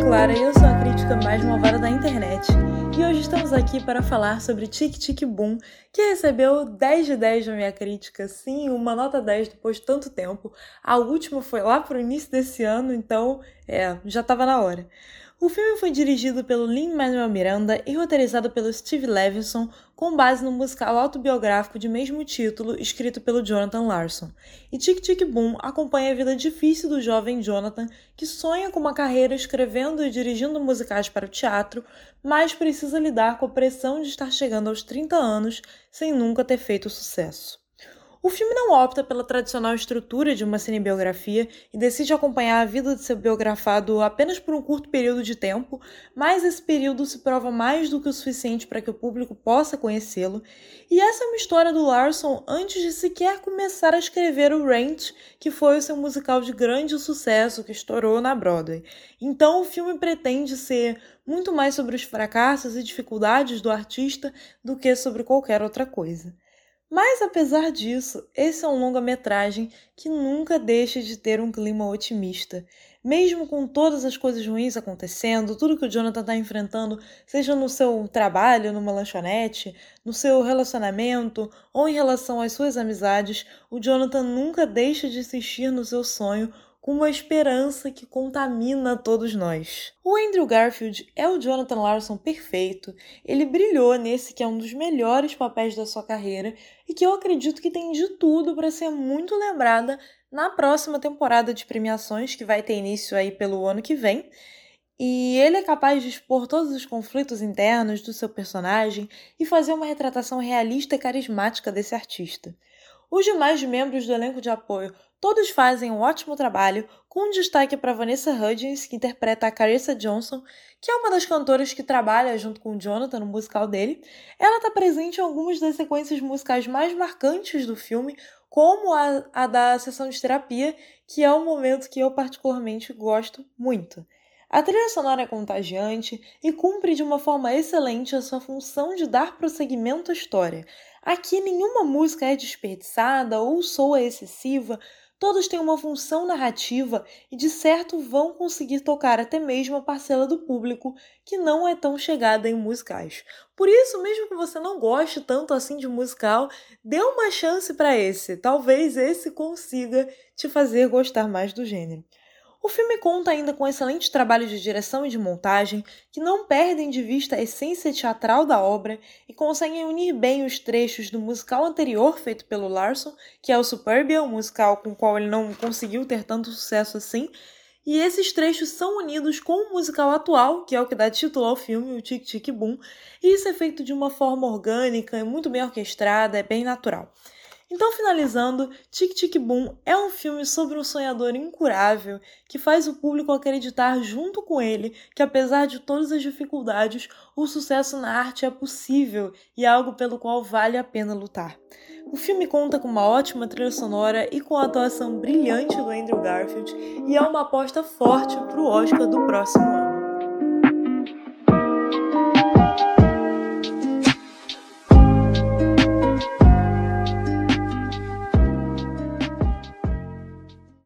Clara eu sou a crítica mais malvada da internet. E hoje estamos aqui para falar sobre Tic Tic Boom, que recebeu 10 de 10 na minha crítica, sim, uma nota 10 depois de tanto tempo. A última foi lá pro início desse ano, então, é, já estava na hora. O filme foi dirigido pelo Lin-Manuel Miranda e roteirizado pelo Steve Levinson, com base no musical autobiográfico de mesmo título, escrito pelo Jonathan Larson. E Tic Tic Boom acompanha a vida difícil do jovem Jonathan, que sonha com uma carreira escrevendo e dirigindo musicais para o teatro, mas precisa lidar com a pressão de estar chegando aos 30 anos sem nunca ter feito sucesso. O filme não opta pela tradicional estrutura de uma cinebiografia e decide acompanhar a vida de seu biografado apenas por um curto período de tempo, mas esse período se prova mais do que o suficiente para que o público possa conhecê-lo. E essa é uma história do Larson antes de sequer começar a escrever o Rent, que foi o seu musical de grande sucesso que estourou na Broadway. Então o filme pretende ser muito mais sobre os fracassos e dificuldades do artista do que sobre qualquer outra coisa. Mas apesar disso, esse é um longa-metragem que nunca deixa de ter um clima otimista. Mesmo com todas as coisas ruins acontecendo, tudo que o Jonathan está enfrentando, seja no seu trabalho, numa lanchonete, no seu relacionamento ou em relação às suas amizades, o Jonathan nunca deixa de insistir no seu sonho uma esperança que contamina todos nós. O Andrew Garfield é o Jonathan Larson perfeito. Ele brilhou nesse que é um dos melhores papéis da sua carreira e que eu acredito que tem de tudo para ser muito lembrada na próxima temporada de premiações que vai ter início aí pelo ano que vem. E ele é capaz de expor todos os conflitos internos do seu personagem e fazer uma retratação realista e carismática desse artista. Os demais membros do elenco de apoio todos fazem um ótimo trabalho, com destaque para Vanessa Hudgens, que interpreta a Carissa Johnson, que é uma das cantoras que trabalha junto com o Jonathan no musical dele. Ela está presente em algumas das sequências musicais mais marcantes do filme, como a, a da sessão de terapia, que é um momento que eu particularmente gosto muito. A trilha sonora é contagiante e cumpre de uma forma excelente a sua função de dar prosseguimento à história. Aqui nenhuma música é desperdiçada ou soa excessiva, todos têm uma função narrativa e de certo vão conseguir tocar até mesmo a parcela do público que não é tão chegada em musicais. Por isso, mesmo que você não goste tanto assim de musical, dê uma chance para esse. Talvez esse consiga te fazer gostar mais do gênero. O filme conta ainda com excelente trabalho de direção e de montagem, que não perdem de vista a essência teatral da obra e conseguem unir bem os trechos do musical anterior feito pelo Larson, que é o Superbia, um musical com o qual ele não conseguiu ter tanto sucesso assim, e esses trechos são unidos com o musical atual, que é o que dá título ao filme, o Tic Tic Boom, e isso é feito de uma forma orgânica, e muito bem orquestrada, é bem natural. Então, finalizando, Tic Tic Boom é um filme sobre um sonhador incurável que faz o público acreditar junto com ele que, apesar de todas as dificuldades, o sucesso na arte é possível e é algo pelo qual vale a pena lutar. O filme conta com uma ótima trilha sonora e com a atuação brilhante do Andrew Garfield e é uma aposta forte para o Oscar do próximo ano.